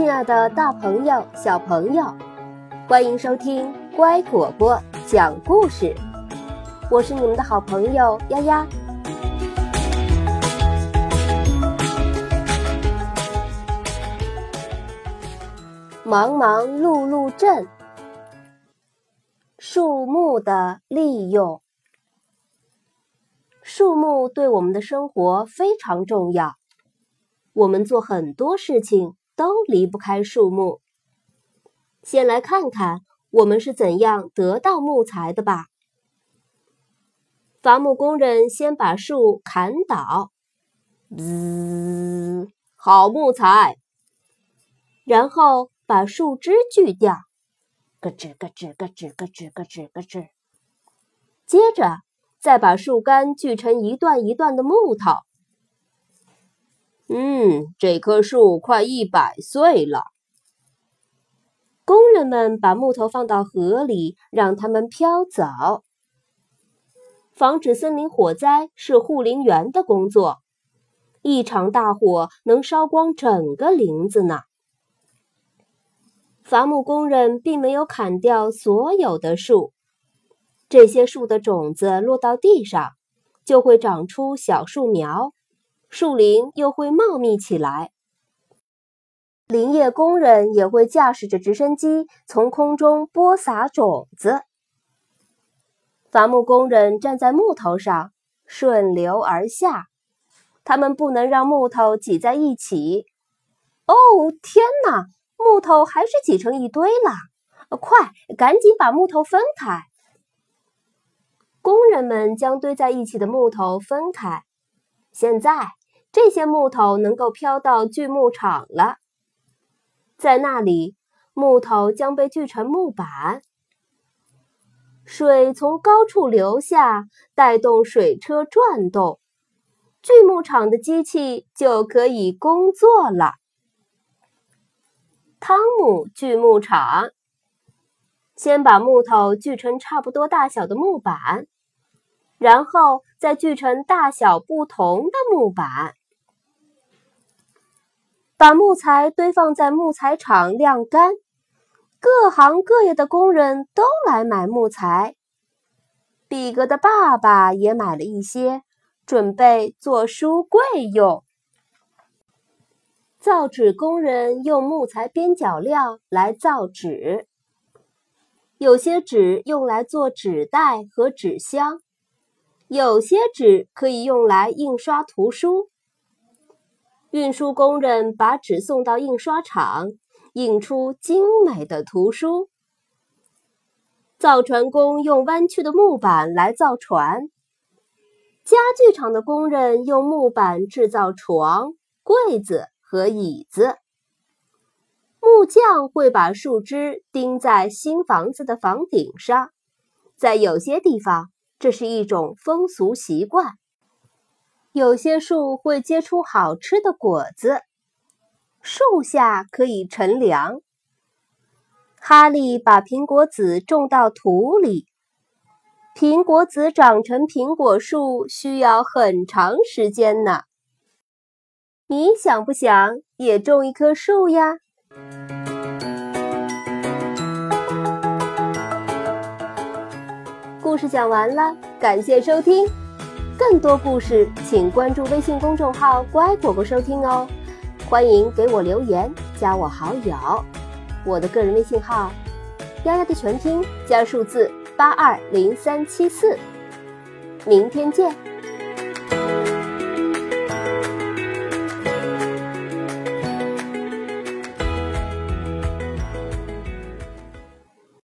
亲爱的大朋友、小朋友，欢迎收听乖果果讲故事。我是你们的好朋友丫丫。忙忙碌碌镇，树木的利用。树木对我们的生活非常重要，我们做很多事情都离不开树木。先来看看我们是怎样得到木材的吧。伐木工人先把树砍倒，滋，好木材。然后把树枝锯掉，咯吱咯吱咯吱咯吱咯吱咯吱。接着。再把树干锯成一段一段的木头。嗯，这棵树快一百岁了。工人们把木头放到河里，让它们飘走。防止森林火灾是护林员的工作。一场大火能烧光整个林子呢。伐木工人并没有砍掉所有的树。这些树的种子落到地上，就会长出小树苗，树林又会茂密起来。林业工人也会驾驶着直升机从空中播撒种子。伐木工人站在木头上，顺流而下，他们不能让木头挤在一起。哦，天哪，木头还是挤成一堆了！快，赶紧把木头分开。工人们将堆在一起的木头分开。现在，这些木头能够飘到锯木厂了。在那里，木头将被锯成木板。水从高处流下，带动水车转动，锯木厂的机器就可以工作了。汤姆锯木厂。先把木头锯成差不多大小的木板，然后再锯成大小不同的木板。把木材堆放在木材厂晾干，各行各业的工人都来买木材。比格的爸爸也买了一些，准备做书柜用。造纸工人用木材边角料来造纸。有些纸用来做纸袋和纸箱，有些纸可以用来印刷图书。运输工人把纸送到印刷厂，印出精美的图书。造船工用弯曲的木板来造船，家具厂的工人用木板制造床、柜子和椅子。木匠会把树枝钉在新房子的房顶上，在有些地方，这是一种风俗习惯。有些树会结出好吃的果子，树下可以乘凉。哈利把苹果籽种到土里，苹果籽长成苹果树需要很长时间呢。你想不想也种一棵树呀？故事讲完了，感谢收听。更多故事，请关注微信公众号“乖果果”收听哦。欢迎给我留言，加我好友。我的个人微信号：丫丫的全拼加数字八二零三七四。明天见。